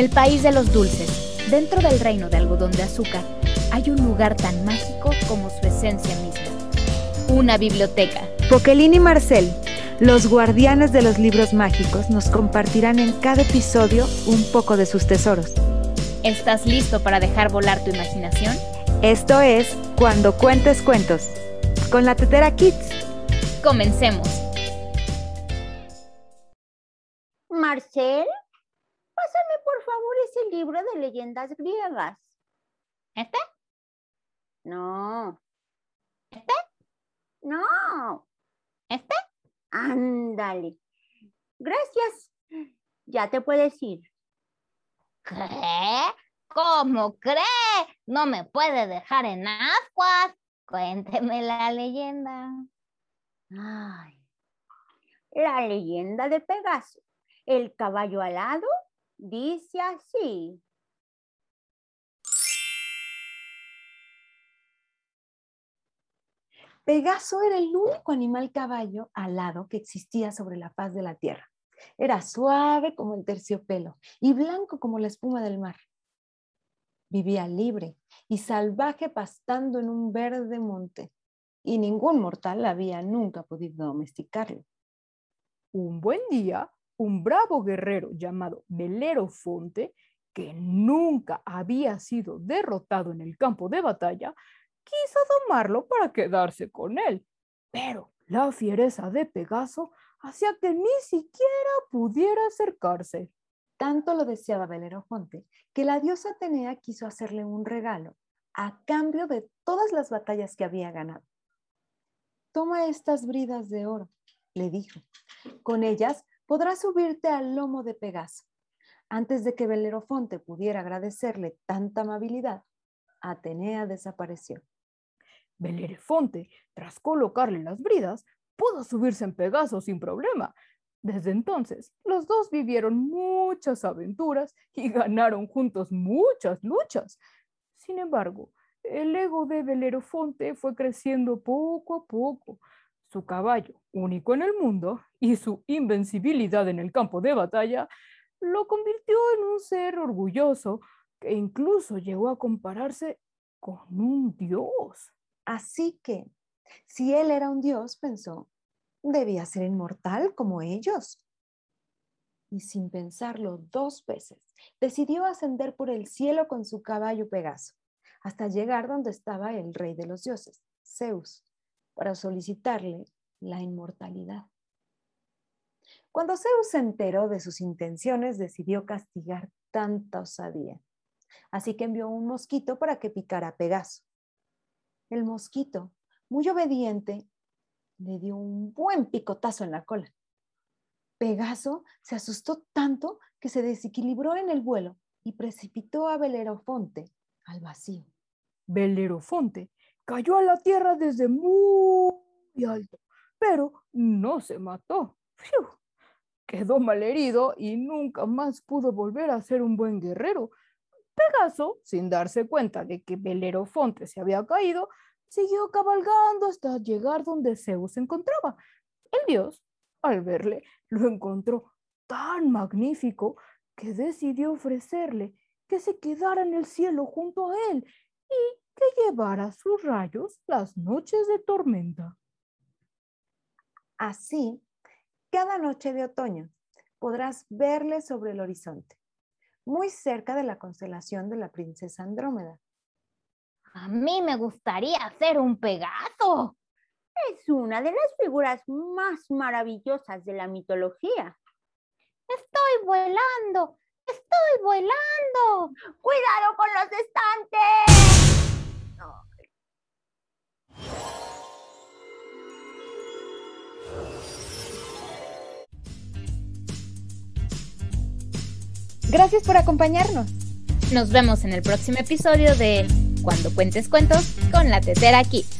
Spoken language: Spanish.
el país de los dulces, dentro del reino de algodón de azúcar, hay un lugar tan mágico como su esencia misma. Una biblioteca. Poquelín y Marcel, los guardianes de los libros mágicos, nos compartirán en cada episodio un poco de sus tesoros. ¿Estás listo para dejar volar tu imaginación? Esto es Cuando Cuentes Cuentos, con la Tetera Kids. Comencemos. Marcel, pásame por favor ese libro de leyendas griegas. ¿Este? No. ¿Este? No. ¿Este? Ándale. Gracias. Ya te puedes ir. ¿Qué? ¿Cómo cree? No me puede dejar en ascuas. Cuénteme la leyenda. Ay. La leyenda de Pegaso. El caballo alado dice así. Pegaso era el único animal caballo alado que existía sobre la faz de la tierra. Era suave como el terciopelo y blanco como la espuma del mar. Vivía libre y salvaje pastando en un verde monte, y ningún mortal había nunca podido domesticarlo. Un buen día, un bravo guerrero llamado Belerofonte, que nunca había sido derrotado en el campo de batalla, quiso domarlo para quedarse con él. Pero la fiereza de Pegaso hacía que ni siquiera pudiera acercarse. Tanto lo deseaba Belerofonte que la diosa Atenea quiso hacerle un regalo a cambio de todas las batallas que había ganado. Toma estas bridas de oro, le dijo. Con ellas podrás subirte al lomo de Pegaso. Antes de que Belerofonte pudiera agradecerle tanta amabilidad, Atenea desapareció. Belerofonte, tras colocarle las bridas, pudo subirse en Pegaso sin problema. Desde entonces, los dos vivieron muchas aventuras y ganaron juntos muchas luchas. Sin embargo, el ego de Belerofonte fue creciendo poco a poco. Su caballo, único en el mundo, y su invencibilidad en el campo de batalla lo convirtió en un ser orgulloso que incluso llegó a compararse con un dios. Así que, si él era un dios, pensó, debía ser inmortal como ellos. Y sin pensarlo dos veces, decidió ascender por el cielo con su caballo Pegaso, hasta llegar donde estaba el rey de los dioses, Zeus, para solicitarle la inmortalidad. Cuando Zeus se enteró de sus intenciones, decidió castigar tanta osadía. Así que envió un mosquito para que picara a Pegaso. El mosquito, muy obediente, le dio un buen picotazo en la cola. Pegaso se asustó tanto que se desequilibró en el vuelo y precipitó a Belerofonte al vacío. Belerofonte cayó a la tierra desde muy alto, pero no se mató. Quedó malherido y nunca más pudo volver a ser un buen guerrero. Pegaso, sin darse cuenta de que Belerofonte se había caído, siguió cabalgando hasta llegar donde Zeus se encontraba. El dios, al verle, lo encontró tan magnífico que decidió ofrecerle que se quedara en el cielo junto a él llevara sus rayos las noches de tormenta. Así, cada noche de otoño podrás verle sobre el horizonte, muy cerca de la constelación de la princesa Andrómeda. A mí me gustaría ser un Pegaso. Es una de las figuras más maravillosas de la mitología. Estoy volando, estoy volando. ¡Cuidado con los Gracias por acompañarnos. Nos vemos en el próximo episodio de Cuando cuentes cuentos con la Tetera Kids.